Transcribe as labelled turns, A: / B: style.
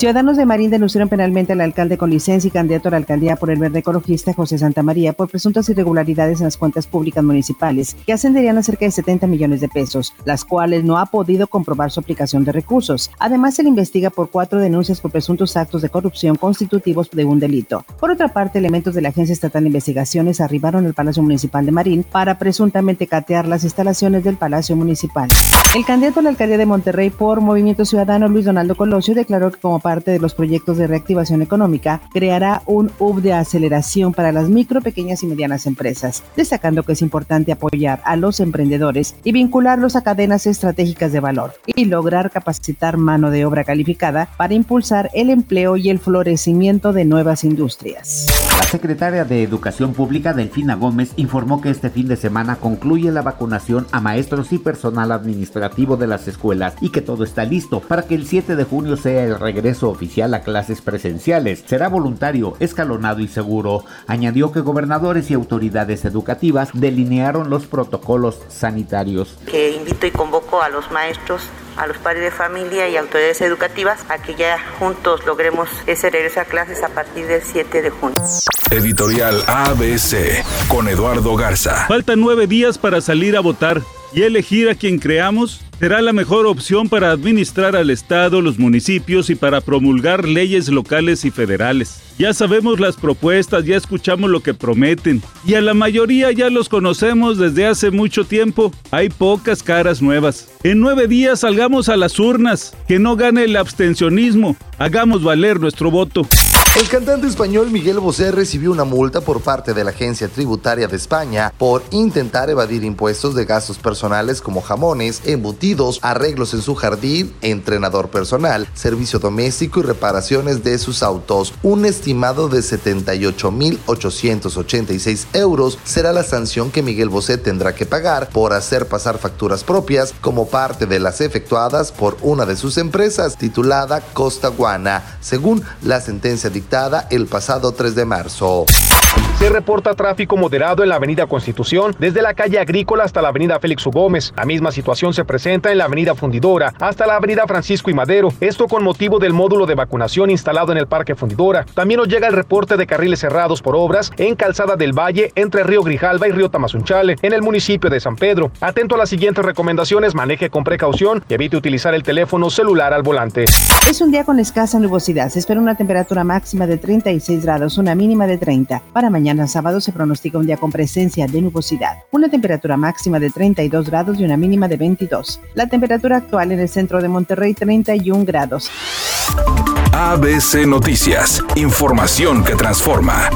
A: Ciudadanos de Marín denunciaron penalmente al alcalde con licencia y candidato a la alcaldía por el verde ecologista José Santa María por presuntas irregularidades en las cuentas públicas municipales que ascenderían a cerca de 70 millones de pesos, las cuales no ha podido comprobar su aplicación de recursos. Además, se le investiga por cuatro denuncias por presuntos actos de corrupción constitutivos de un delito. Por otra parte, elementos de la Agencia Estatal de Investigaciones arribaron al Palacio Municipal de Marín para presuntamente catear las instalaciones del Palacio Municipal. El candidato a la alcaldía de Monterrey por Movimiento Ciudadano, Luis Donaldo Colosio, declaró que como parte de los proyectos de reactivación económica, creará un hub de aceleración para las micro, pequeñas y medianas empresas, destacando que es importante apoyar a los emprendedores y vincularlos a cadenas estratégicas de valor y lograr capacitar mano de obra calificada para impulsar el empleo y el florecimiento de nuevas industrias.
B: La secretaria de Educación Pública, Delfina Gómez, informó que este fin de semana concluye la vacunación a maestros y personal administrativo de las escuelas y que todo está listo para que el 7 de junio sea el regreso oficial a clases presenciales. Será voluntario, escalonado y seguro. Añadió que gobernadores y autoridades educativas delinearon los protocolos sanitarios.
C: Que invito y convoco a los maestros a los padres de familia y autoridades educativas a que ya juntos logremos ese regreso a clases a partir del 7 de junio.
D: Editorial ABC con Eduardo Garza.
E: Faltan nueve días para salir a votar y elegir a quien creamos será la mejor opción para administrar al Estado, los municipios y para promulgar leyes locales y federales. Ya sabemos las propuestas, ya escuchamos lo que prometen y a la mayoría ya los conocemos desde hace mucho tiempo. Hay pocas caras nuevas. En nueve días salgamos a las urnas, que no gane el abstencionismo, hagamos valer nuestro voto.
F: El cantante español Miguel Bosé recibió una multa por parte de la Agencia Tributaria de España por intentar evadir impuestos de gastos personales como jamones, embutidos, arreglos en su jardín, entrenador personal, servicio doméstico y reparaciones de sus autos. Un estimado de 78.886 euros será la sanción que Miguel Bosé tendrá que pagar por hacer pasar facturas propias como parte de las efectuadas por una de sus empresas titulada Costa Guana, según la sentencia de el pasado 3 de marzo.
G: Se reporta tráfico moderado en la avenida Constitución, desde la calle Agrícola hasta la avenida Félix U. Gómez. La misma situación se presenta en la avenida Fundidora hasta la avenida Francisco y Madero, esto con motivo del módulo de vacunación instalado en el Parque Fundidora. También nos llega el reporte de carriles cerrados por obras en Calzada del Valle entre Río Grijalva y Río Tamazunchale, en el municipio de San Pedro. Atento a las siguientes recomendaciones, maneje con precaución y evite utilizar el teléfono celular al volante.
A: Es un día con escasa nubosidad. Se espera una temperatura máxima de 36 grados, una mínima de 30. Para mañana sábado se pronostica un día con presencia de nubosidad, una temperatura máxima de 32 grados y una mínima de 22. La temperatura actual en el centro de Monterrey 31 grados.
D: ABC Noticias, información que transforma.